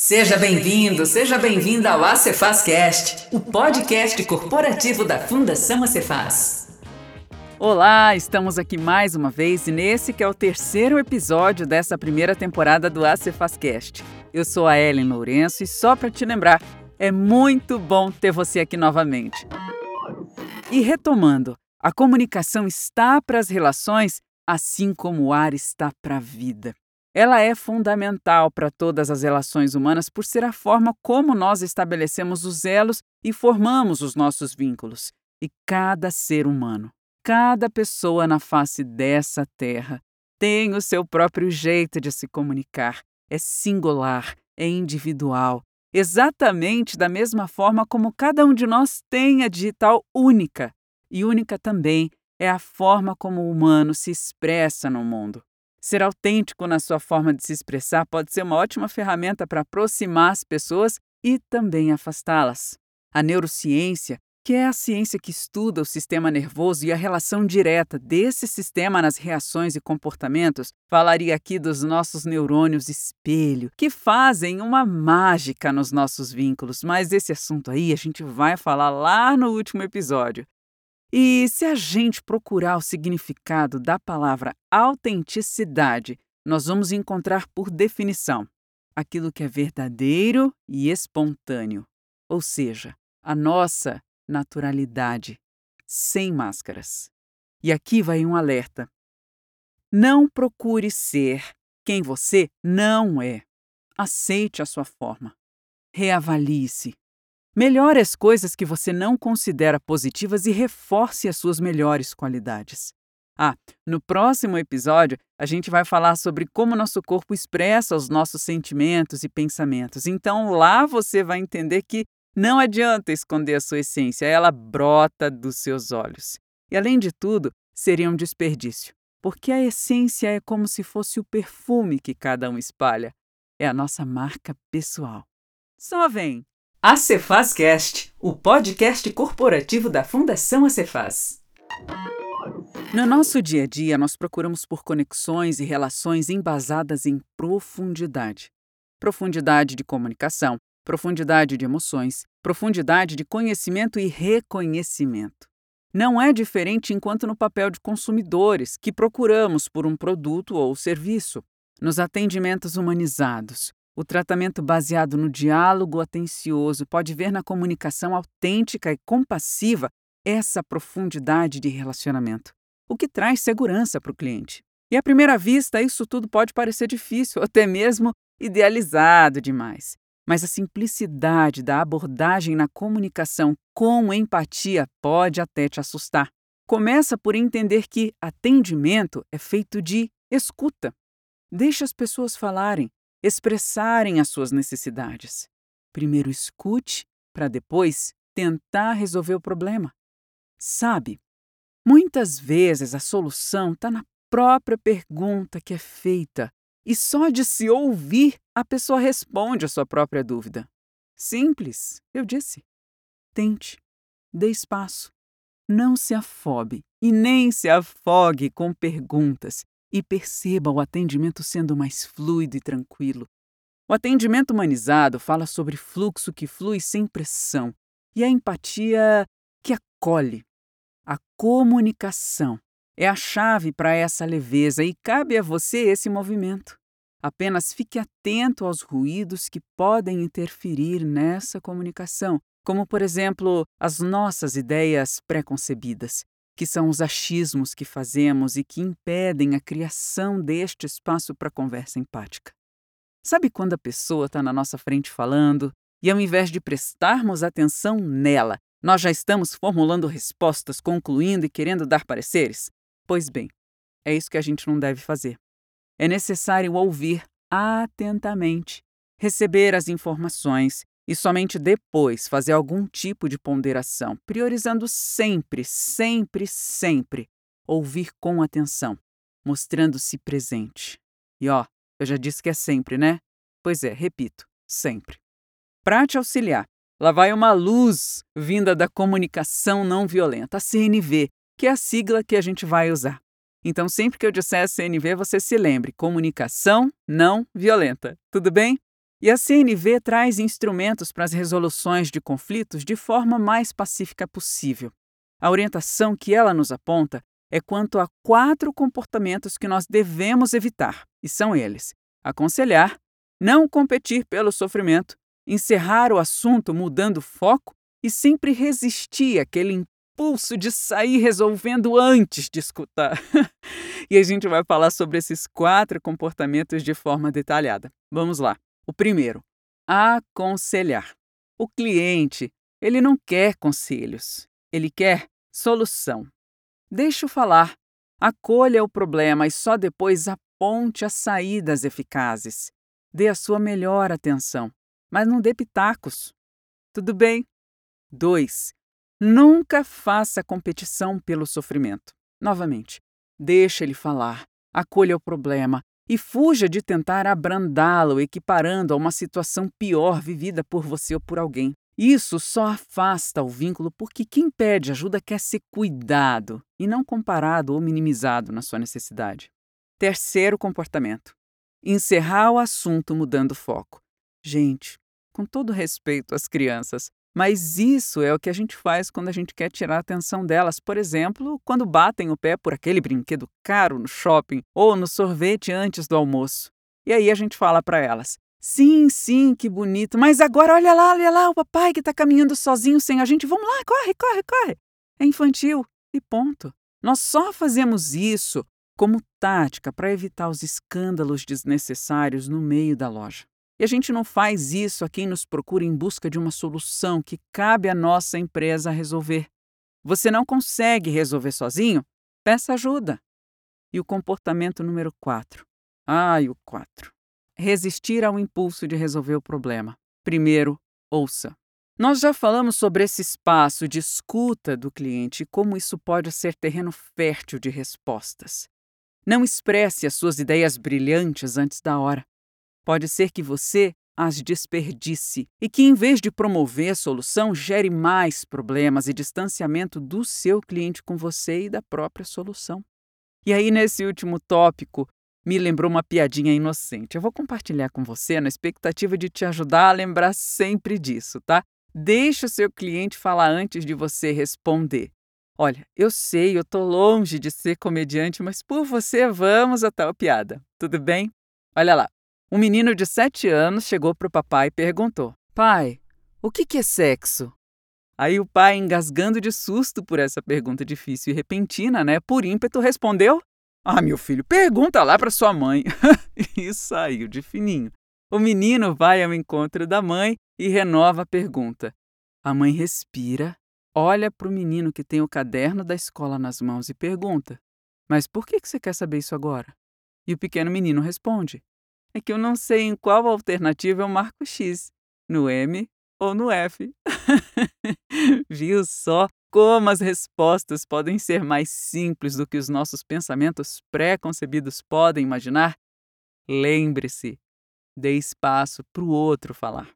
Seja bem-vindo, seja bem-vinda ao Acefazcast, o podcast corporativo da Fundação Acefaz. Olá, estamos aqui mais uma vez e nesse que é o terceiro episódio dessa primeira temporada do Acefazcast. Eu sou a Ellen Lourenço e só para te lembrar, é muito bom ter você aqui novamente. E retomando, a comunicação está para as relações assim como o ar está para a vida. Ela é fundamental para todas as relações humanas por ser a forma como nós estabelecemos os elos e formamos os nossos vínculos. E cada ser humano, cada pessoa na face dessa terra tem o seu próprio jeito de se comunicar. É singular, é individual, exatamente da mesma forma como cada um de nós tem a digital única. E única também é a forma como o humano se expressa no mundo. Ser autêntico na sua forma de se expressar pode ser uma ótima ferramenta para aproximar as pessoas e também afastá-las. A neurociência, que é a ciência que estuda o sistema nervoso e a relação direta desse sistema nas reações e comportamentos, falaria aqui dos nossos neurônios espelho, que fazem uma mágica nos nossos vínculos, mas esse assunto aí a gente vai falar lá no último episódio. E se a gente procurar o significado da palavra autenticidade, nós vamos encontrar por definição aquilo que é verdadeiro e espontâneo, ou seja, a nossa naturalidade, sem máscaras. E aqui vai um alerta. Não procure ser quem você não é. Aceite a sua forma. Reavalie-se. Melhore as coisas que você não considera positivas e reforce as suas melhores qualidades. Ah, no próximo episódio a gente vai falar sobre como nosso corpo expressa os nossos sentimentos e pensamentos. Então lá você vai entender que não adianta esconder a sua essência, ela brota dos seus olhos. E além de tudo, seria um desperdício, porque a essência é como se fosse o perfume que cada um espalha. É a nossa marca pessoal. Só vem! A Cefazcast, o podcast corporativo da Fundação Acefaz. No nosso dia a dia, nós procuramos por conexões e relações embasadas em profundidade. Profundidade de comunicação, profundidade de emoções, profundidade de conhecimento e reconhecimento. Não é diferente enquanto no papel de consumidores, que procuramos por um produto ou serviço. Nos atendimentos humanizados, o tratamento baseado no diálogo atencioso pode ver na comunicação autêntica e compassiva essa profundidade de relacionamento, o que traz segurança para o cliente. E à primeira vista, isso tudo pode parecer difícil, até mesmo idealizado demais. Mas a simplicidade da abordagem na comunicação com empatia pode até te assustar. Começa por entender que atendimento é feito de escuta. Deixe as pessoas falarem, expressarem as suas necessidades. Primeiro escute, para depois tentar resolver o problema. Sabe, muitas vezes a solução está na própria pergunta que é feita e só de se ouvir a pessoa responde a sua própria dúvida. Simples, eu disse. Tente, dê espaço. Não se afobe e nem se afogue com perguntas e perceba o atendimento sendo mais fluido e tranquilo. O atendimento humanizado fala sobre fluxo que flui sem pressão e a empatia que acolhe. A comunicação é a chave para essa leveza e cabe a você esse movimento. Apenas fique atento aos ruídos que podem interferir nessa comunicação, como, por exemplo, as nossas ideias preconcebidas que são os achismos que fazemos e que impedem a criação deste espaço para conversa empática. Sabe quando a pessoa está na nossa frente falando e, ao invés de prestarmos atenção nela, nós já estamos formulando respostas, concluindo e querendo dar pareceres? Pois bem, é isso que a gente não deve fazer. É necessário ouvir atentamente, receber as informações e somente depois fazer algum tipo de ponderação, priorizando sempre, sempre, sempre ouvir com atenção, mostrando-se presente. E ó, eu já disse que é sempre, né? Pois é, repito, sempre. Para te auxiliar, lá vai uma luz vinda da comunicação não violenta, a CNV, que é a sigla que a gente vai usar. Então, sempre que eu disser CNV, você se lembre: comunicação não violenta. Tudo bem? E a CNV traz instrumentos para as resoluções de conflitos de forma mais pacífica possível. A orientação que ela nos aponta é quanto a quatro comportamentos que nós devemos evitar, e são eles: aconselhar, não competir pelo sofrimento, encerrar o assunto mudando foco e sempre resistir àquele impulso de sair resolvendo antes de escutar. e a gente vai falar sobre esses quatro comportamentos de forma detalhada. Vamos lá. O primeiro, aconselhar. O cliente, ele não quer conselhos, ele quer solução. Deixe-o falar, acolha o problema e só depois aponte as saídas eficazes. Dê a sua melhor atenção, mas não dê pitacos. Tudo bem? 2. Nunca faça competição pelo sofrimento. Novamente, deixe ele falar, acolha o problema e fuja de tentar abrandá-lo, equiparando a uma situação pior vivida por você ou por alguém. Isso só afasta o vínculo porque quem pede ajuda quer ser cuidado e não comparado ou minimizado na sua necessidade. Terceiro comportamento: encerrar o assunto mudando foco. Gente, com todo respeito às crianças, mas isso é o que a gente faz quando a gente quer tirar a atenção delas. Por exemplo, quando batem o pé por aquele brinquedo caro no shopping ou no sorvete antes do almoço. E aí a gente fala para elas: Sim, sim, que bonito, mas agora olha lá, olha lá, o papai que está caminhando sozinho sem a gente. Vamos lá, corre, corre, corre. É infantil e ponto. Nós só fazemos isso como tática para evitar os escândalos desnecessários no meio da loja. E a gente não faz isso a quem nos procura em busca de uma solução que cabe à nossa empresa resolver. Você não consegue resolver sozinho? Peça ajuda. E o comportamento número 4. Ai, o 4. Resistir ao impulso de resolver o problema. Primeiro, ouça. Nós já falamos sobre esse espaço de escuta do cliente e como isso pode ser terreno fértil de respostas. Não expresse as suas ideias brilhantes antes da hora. Pode ser que você as desperdice e que, em vez de promover a solução, gere mais problemas e distanciamento do seu cliente com você e da própria solução. E aí, nesse último tópico, me lembrou uma piadinha inocente. Eu vou compartilhar com você na expectativa de te ajudar a lembrar sempre disso, tá? Deixe o seu cliente falar antes de você responder. Olha, eu sei, eu tô longe de ser comediante, mas por você vamos a tal piada. Tudo bem? Olha lá. Um menino de sete anos chegou para o papai e perguntou: Pai, o que, que é sexo? Aí o pai, engasgando de susto por essa pergunta difícil e repentina, né, por ímpeto, respondeu: Ah, meu filho, pergunta lá para sua mãe. e saiu de fininho. O menino vai ao encontro da mãe e renova a pergunta. A mãe respira, olha para o menino que tem o caderno da escola nas mãos e pergunta: Mas por que você quer saber isso agora? E o pequeno menino responde: é que eu não sei em qual alternativa eu marco X, no M ou no F. Viu só como as respostas podem ser mais simples do que os nossos pensamentos pré-concebidos podem imaginar? Lembre-se, dê espaço para o outro falar.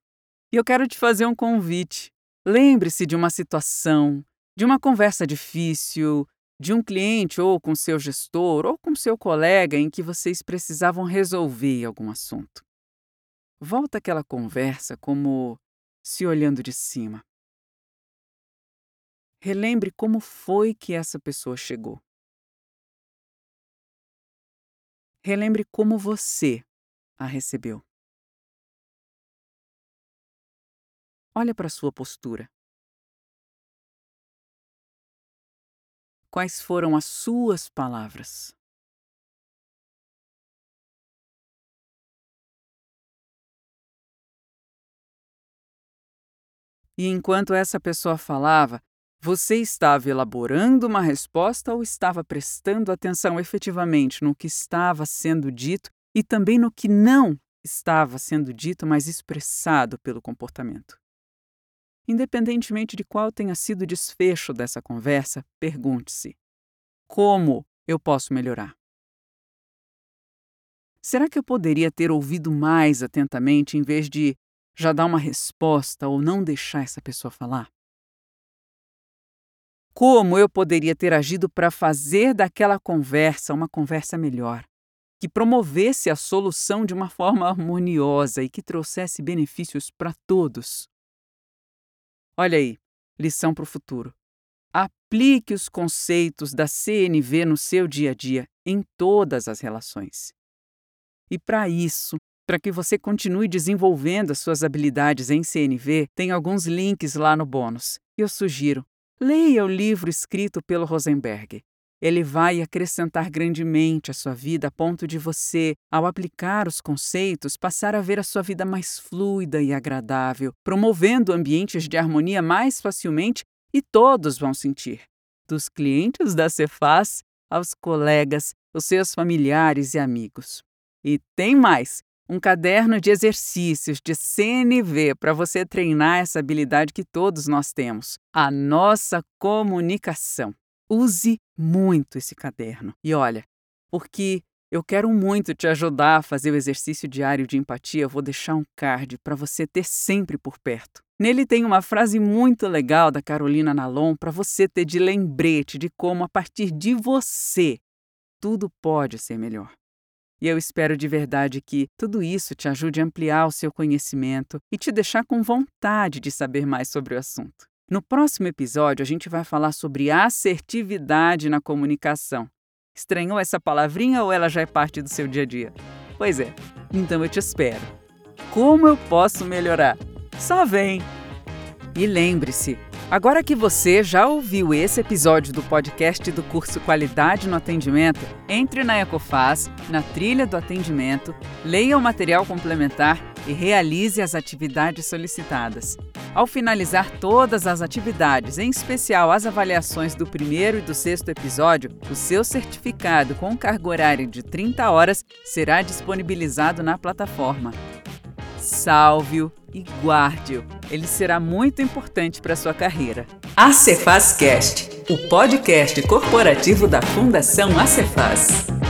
E eu quero te fazer um convite. Lembre-se de uma situação, de uma conversa difícil, de um cliente ou com seu gestor ou com seu colega em que vocês precisavam resolver algum assunto. Volta aquela conversa como se olhando de cima. Relembre como foi que essa pessoa chegou. Relembre como você a recebeu. Olha para sua postura. Quais foram as suas palavras? E enquanto essa pessoa falava, você estava elaborando uma resposta ou estava prestando atenção efetivamente no que estava sendo dito e também no que não estava sendo dito, mas expressado pelo comportamento? Independentemente de qual tenha sido o desfecho dessa conversa, pergunte-se: como eu posso melhorar? Será que eu poderia ter ouvido mais atentamente em vez de já dar uma resposta ou não deixar essa pessoa falar? como eu poderia ter agido para fazer daquela conversa uma conversa melhor, que promovesse a solução de uma forma harmoniosa e que trouxesse benefícios para todos. Olha aí, lição para o futuro. Aplique os conceitos da CNV no seu dia a dia, em todas as relações. E para isso, para que você continue desenvolvendo as suas habilidades em CNV, tem alguns links lá no bônus. Eu sugiro, leia o livro escrito pelo Rosenberg. Ele vai acrescentar grandemente à sua vida a ponto de você, ao aplicar os conceitos, passar a ver a sua vida mais fluida e agradável, promovendo ambientes de harmonia mais facilmente e todos vão sentir, dos clientes da Cefaz aos colegas, os seus familiares e amigos. E tem mais! Um caderno de exercícios de CNV para você treinar essa habilidade que todos nós temos, a nossa comunicação. Use muito esse caderno. E olha, porque eu quero muito te ajudar a fazer o exercício diário de empatia, vou deixar um card para você ter sempre por perto. Nele tem uma frase muito legal da Carolina Nalon para você ter de lembrete de como, a partir de você, tudo pode ser melhor. E eu espero de verdade que tudo isso te ajude a ampliar o seu conhecimento e te deixar com vontade de saber mais sobre o assunto. No próximo episódio, a gente vai falar sobre assertividade na comunicação. Estranhou essa palavrinha ou ela já é parte do seu dia a dia? Pois é, então eu te espero. Como eu posso melhorar? Só vem! E lembre-se, agora que você já ouviu esse episódio do podcast do curso Qualidade no Atendimento, entre na Ecofaz, na trilha do atendimento, leia o material complementar e realize as atividades solicitadas. Ao finalizar todas as atividades, em especial as avaliações do primeiro e do sexto episódio, o seu certificado com carga horária de 30 horas será disponibilizado na plataforma salve-o e guarde-o. Ele será muito importante para sua carreira. A Cefaz Cast, o podcast corporativo da Fundação Acefaz.